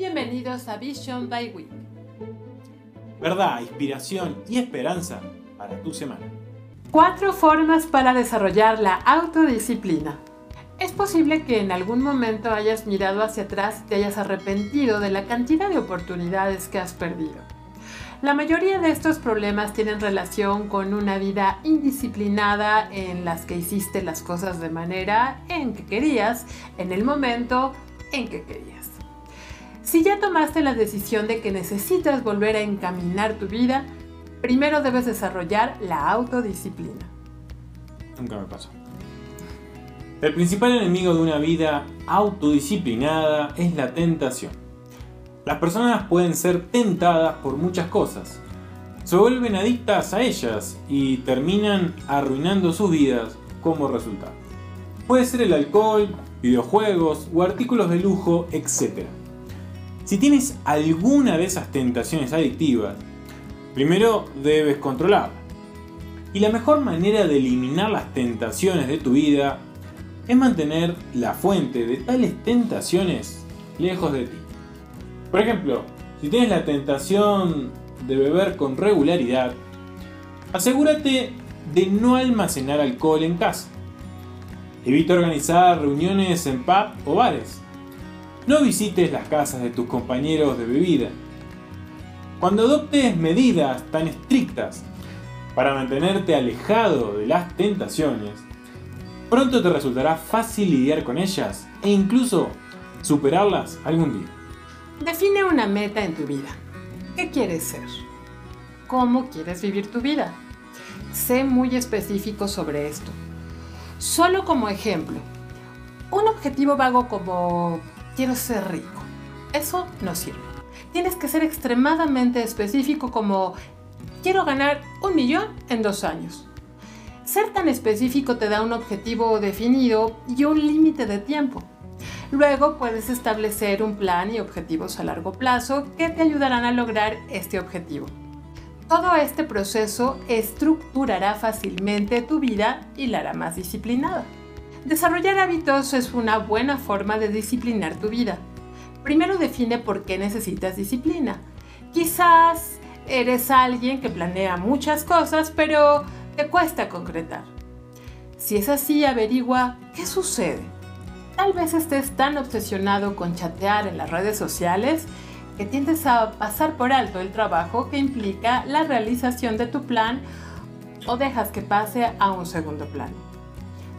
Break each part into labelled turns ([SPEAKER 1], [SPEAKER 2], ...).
[SPEAKER 1] Bienvenidos a Vision by Week.
[SPEAKER 2] Verdad, inspiración y esperanza para tu semana.
[SPEAKER 1] Cuatro formas para desarrollar la autodisciplina. Es posible que en algún momento hayas mirado hacia atrás y te hayas arrepentido de la cantidad de oportunidades que has perdido. La mayoría de estos problemas tienen relación con una vida indisciplinada en las que hiciste las cosas de manera en que querías, en el momento en que querías. Si ya tomaste la decisión de que necesitas volver a encaminar tu vida, primero debes desarrollar la autodisciplina.
[SPEAKER 2] Nunca me pasó. El principal enemigo de una vida autodisciplinada es la tentación. Las personas pueden ser tentadas por muchas cosas. Se vuelven adictas a ellas y terminan arruinando sus vidas como resultado. Puede ser el alcohol, videojuegos o artículos de lujo, etc. Si tienes alguna de esas tentaciones adictivas, primero debes controlarlas. Y la mejor manera de eliminar las tentaciones de tu vida es mantener la fuente de tales tentaciones lejos de ti. Por ejemplo, si tienes la tentación de beber con regularidad, asegúrate de no almacenar alcohol en casa. Evita organizar reuniones en pub o bares. No visites las casas de tus compañeros de bebida. Cuando adoptes medidas tan estrictas para mantenerte alejado de las tentaciones, Pronto te resultará fácil lidiar con ellas e incluso superarlas algún día.
[SPEAKER 1] Define una meta en tu vida. ¿Qué quieres ser? ¿Cómo quieres vivir tu vida? Sé muy específico sobre esto. Solo como ejemplo, un objetivo vago como quiero ser rico. Eso no sirve. Tienes que ser extremadamente específico como quiero ganar un millón en dos años. Ser tan específico te da un objetivo definido y un límite de tiempo. Luego puedes establecer un plan y objetivos a largo plazo que te ayudarán a lograr este objetivo. Todo este proceso estructurará fácilmente tu vida y la hará más disciplinada. Desarrollar hábitos es una buena forma de disciplinar tu vida. Primero define por qué necesitas disciplina. Quizás eres alguien que planea muchas cosas, pero te cuesta concretar. Si es así, averigua qué sucede. Tal vez estés tan obsesionado con chatear en las redes sociales que tiendes a pasar por alto el trabajo que implica la realización de tu plan o dejas que pase a un segundo plano.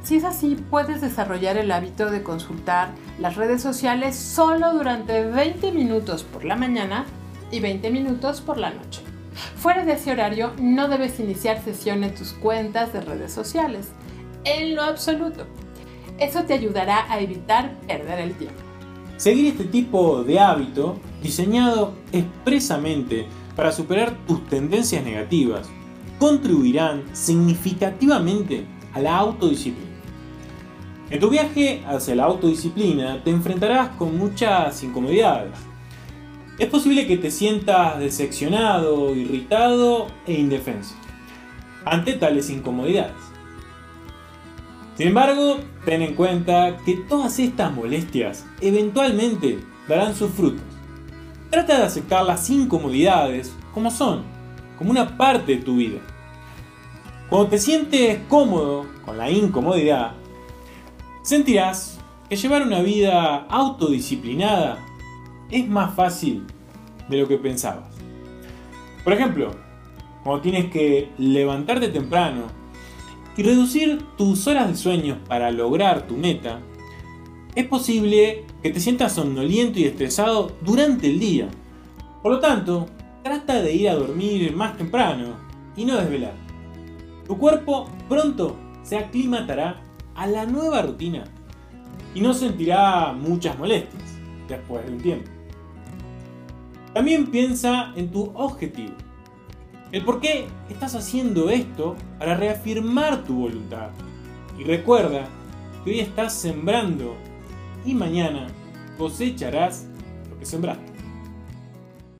[SPEAKER 1] Si es así, puedes desarrollar el hábito de consultar las redes sociales solo durante 20 minutos por la mañana y 20 minutos por la noche. Fuera de ese horario no debes iniciar sesión en tus cuentas de redes sociales, en lo absoluto. Eso te ayudará a evitar perder el tiempo.
[SPEAKER 2] Seguir este tipo de hábito, diseñado expresamente para superar tus tendencias negativas, contribuirán significativamente a la autodisciplina. En tu viaje hacia la autodisciplina te enfrentarás con muchas incomodidades, es posible que te sientas decepcionado, irritado e indefenso ante tales incomodidades. Sin embargo, ten en cuenta que todas estas molestias eventualmente darán sus frutos. Trata de aceptar las incomodidades como son, como una parte de tu vida. Cuando te sientes cómodo con la incomodidad, sentirás que llevar una vida autodisciplinada es más fácil de lo que pensabas. Por ejemplo, cuando tienes que levantarte temprano y reducir tus horas de sueño para lograr tu meta, es posible que te sientas somnoliento y estresado durante el día. Por lo tanto, trata de ir a dormir más temprano y no desvelar. Tu cuerpo pronto se aclimatará a la nueva rutina y no sentirá muchas molestias después de un tiempo. También piensa en tu objetivo. El por qué estás haciendo esto para reafirmar tu voluntad. Y recuerda que hoy estás sembrando y mañana cosecharás lo que sembraste.